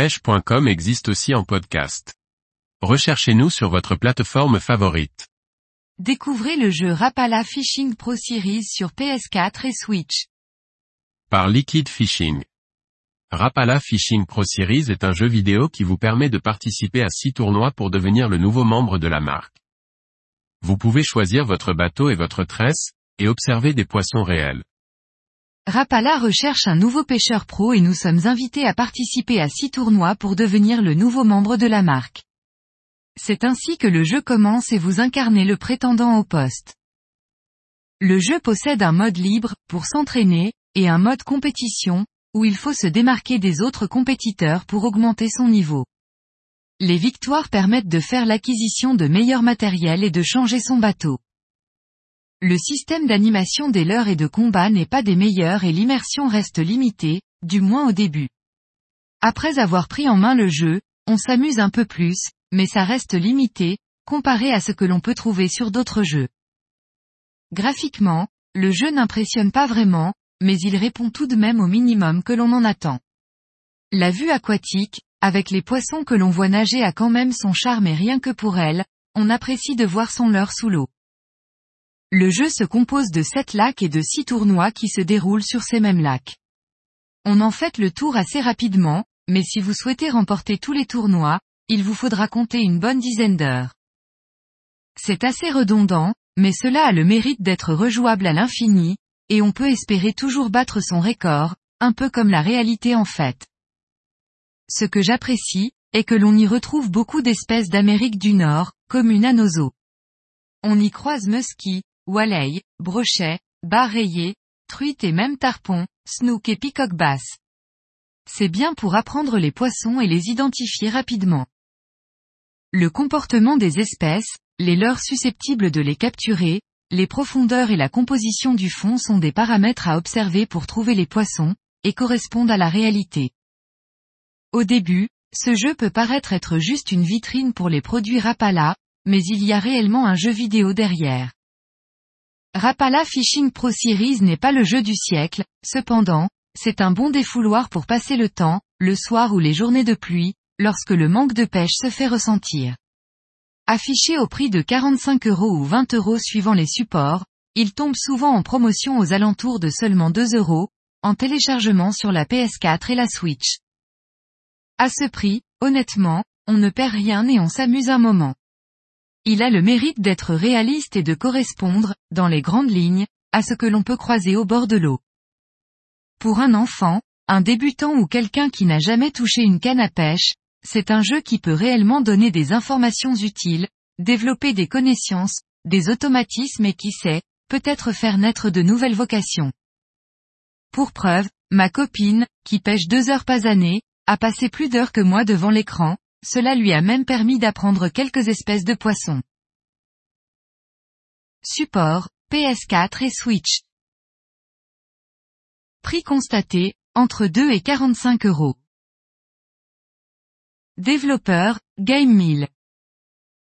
pêche.com existe aussi en podcast. Recherchez-nous sur votre plateforme favorite. Découvrez le jeu Rapala Fishing Pro Series sur PS4 et Switch. Par Liquid Fishing. Rapala Fishing Pro Series est un jeu vidéo qui vous permet de participer à 6 tournois pour devenir le nouveau membre de la marque. Vous pouvez choisir votre bateau et votre tresse, et observer des poissons réels. Rapala recherche un nouveau pêcheur pro et nous sommes invités à participer à six tournois pour devenir le nouveau membre de la marque. C'est ainsi que le jeu commence et vous incarnez le prétendant au poste. Le jeu possède un mode libre, pour s'entraîner, et un mode compétition, où il faut se démarquer des autres compétiteurs pour augmenter son niveau. Les victoires permettent de faire l'acquisition de meilleurs matériels et de changer son bateau. Le système d'animation des leurres et de combat n'est pas des meilleurs et l'immersion reste limitée, du moins au début. Après avoir pris en main le jeu, on s'amuse un peu plus, mais ça reste limité, comparé à ce que l'on peut trouver sur d'autres jeux. Graphiquement, le jeu n'impressionne pas vraiment, mais il répond tout de même au minimum que l'on en attend. La vue aquatique, avec les poissons que l'on voit nager a quand même son charme et rien que pour elle, on apprécie de voir son leurre sous l'eau. Le jeu se compose de 7 lacs et de 6 tournois qui se déroulent sur ces mêmes lacs. On en fait le tour assez rapidement, mais si vous souhaitez remporter tous les tournois, il vous faudra compter une bonne dizaine d'heures. C'est assez redondant, mais cela a le mérite d'être rejouable à l'infini, et on peut espérer toujours battre son record, un peu comme la réalité en fait. Ce que j'apprécie, est que l'on y retrouve beaucoup d'espèces d'Amérique du Nord, comme une anozo. On y croise musky, walleye, brochet, bar rayé, truite et même tarpon, snook et peacock basse. C'est bien pour apprendre les poissons et les identifier rapidement. Le comportement des espèces, les leurs susceptibles de les capturer, les profondeurs et la composition du fond sont des paramètres à observer pour trouver les poissons, et correspondent à la réalité. Au début, ce jeu peut paraître être juste une vitrine pour les produits Rapala, mais il y a réellement un jeu vidéo derrière. Rapala Fishing Pro Series n'est pas le jeu du siècle, cependant, c'est un bon défouloir pour passer le temps, le soir ou les journées de pluie, lorsque le manque de pêche se fait ressentir. Affiché au prix de 45 euros ou 20 euros suivant les supports, il tombe souvent en promotion aux alentours de seulement 2 euros, en téléchargement sur la PS4 et la Switch. À ce prix, honnêtement, on ne perd rien et on s'amuse un moment. Il a le mérite d'être réaliste et de correspondre, dans les grandes lignes, à ce que l'on peut croiser au bord de l'eau. Pour un enfant, un débutant ou quelqu'un qui n'a jamais touché une canne à pêche, c'est un jeu qui peut réellement donner des informations utiles, développer des connaissances, des automatismes et qui sait, peut-être faire naître de nouvelles vocations. Pour preuve, ma copine, qui pêche deux heures pas année, a passé plus d'heures que moi devant l'écran, cela lui a même permis d'apprendre quelques espèces de poissons. Support, PS4 et Switch. Prix constaté, entre 2 et 45 euros. Développeur, Game